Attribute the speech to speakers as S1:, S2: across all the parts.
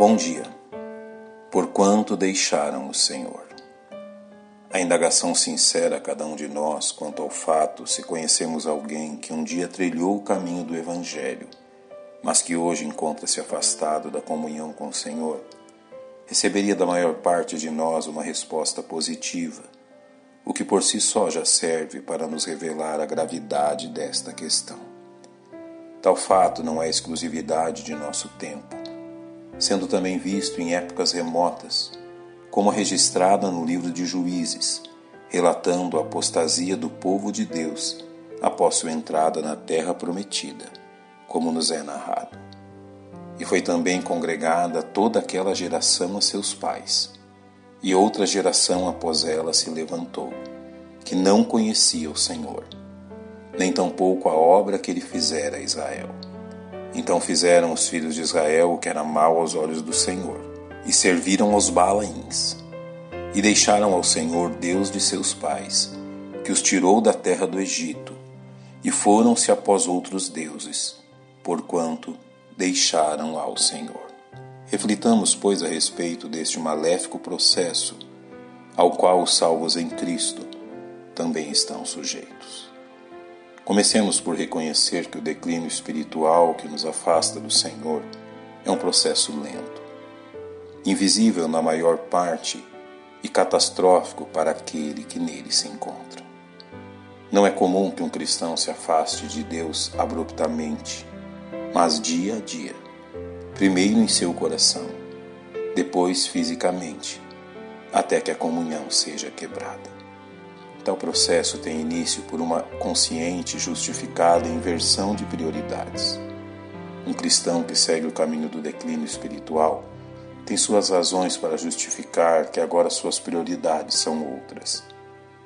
S1: Bom dia. Por quanto deixaram o Senhor? A indagação sincera a cada um de nós quanto ao fato se conhecemos alguém que um dia trilhou o caminho do Evangelho, mas que hoje encontra-se afastado da comunhão com o Senhor, receberia da maior parte de nós uma resposta positiva, o que por si só já serve para nos revelar a gravidade desta questão. Tal fato não é exclusividade de nosso tempo sendo também visto em épocas remotas, como registrada no livro de Juízes, relatando a apostasia do povo de Deus após sua entrada na terra prometida, como nos é narrado. E foi também congregada toda aquela geração a seus pais, e outra geração após ela se levantou, que não conhecia o Senhor, nem tampouco a obra que ele fizera a Israel. Então fizeram os filhos de Israel o que era mal aos olhos do Senhor, e serviram aos Balaíns, e deixaram ao Senhor, Deus de seus pais, que os tirou da terra do Egito, e foram-se após outros deuses, porquanto deixaram ao Senhor. Reflitamos, pois, a respeito deste maléfico processo, ao qual os salvos em Cristo também estão sujeitos. Comecemos por reconhecer que o declínio espiritual que nos afasta do Senhor é um processo lento, invisível na maior parte e catastrófico para aquele que nele se encontra. Não é comum que um cristão se afaste de Deus abruptamente, mas dia a dia, primeiro em seu coração, depois fisicamente, até que a comunhão seja quebrada. Tal processo tem início por uma consciente e justificada inversão de prioridades. Um cristão que segue o caminho do declínio espiritual tem suas razões para justificar que agora suas prioridades são outras,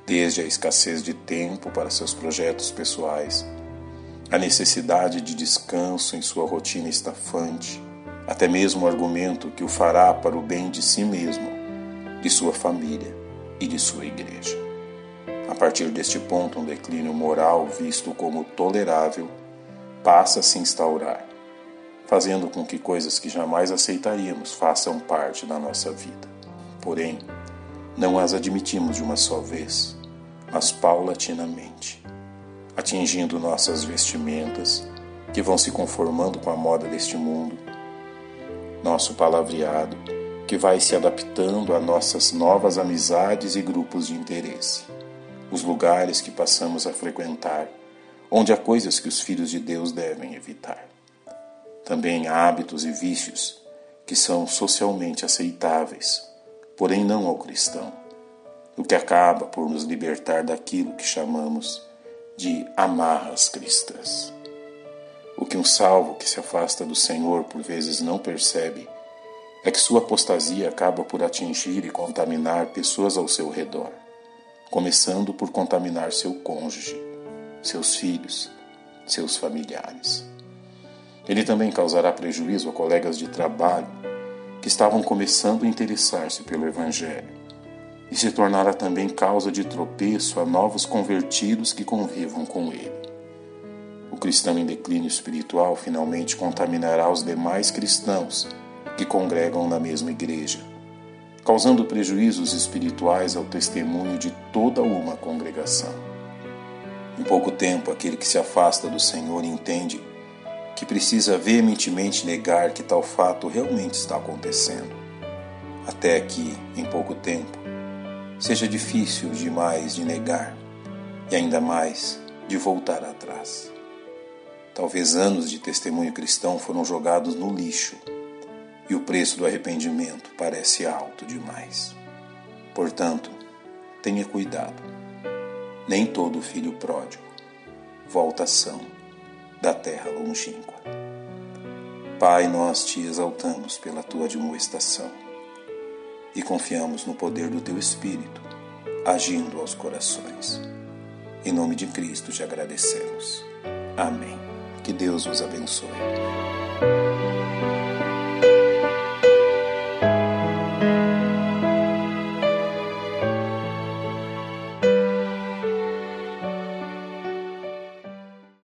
S1: desde a escassez de tempo para seus projetos pessoais, a necessidade de descanso em sua rotina estafante, até mesmo o argumento que o fará para o bem de si mesmo, de sua família e de sua igreja. A partir deste ponto, um declínio moral visto como tolerável passa a se instaurar, fazendo com que coisas que jamais aceitaríamos façam parte da nossa vida. Porém, não as admitimos de uma só vez, mas paulatinamente, atingindo nossas vestimentas, que vão se conformando com a moda deste mundo, nosso palavreado, que vai se adaptando a nossas novas amizades e grupos de interesse os lugares que passamos a frequentar, onde há coisas que os filhos de Deus devem evitar. Também há hábitos e vícios que são socialmente aceitáveis, porém não ao cristão, o que acaba por nos libertar daquilo que chamamos de amarras cristãs. O que um salvo que se afasta do Senhor por vezes não percebe é que sua apostasia acaba por atingir e contaminar pessoas ao seu redor começando por contaminar seu cônjuge, seus filhos, seus familiares. Ele também causará prejuízo a colegas de trabalho que estavam começando a interessar-se pelo Evangelho e se tornará também causa de tropeço a novos convertidos que convivam com ele. O cristão em declínio espiritual finalmente contaminará os demais cristãos que congregam na mesma igreja causando prejuízos espirituais ao testemunho de toda uma congregação. Em pouco tempo, aquele que se afasta do Senhor entende que precisa veementemente negar que tal fato realmente está acontecendo, até que, em pouco tempo, seja difícil demais de negar e ainda mais de voltar atrás. Talvez anos de testemunho cristão foram jogados no lixo e o preço do arrependimento parece alto demais. Portanto, tenha cuidado. Nem todo filho pródigo volta são da terra longínqua. Pai, nós te exaltamos pela tua admoestação e confiamos no poder do teu Espírito, agindo aos corações. Em nome de Cristo te agradecemos. Amém. Que Deus vos abençoe.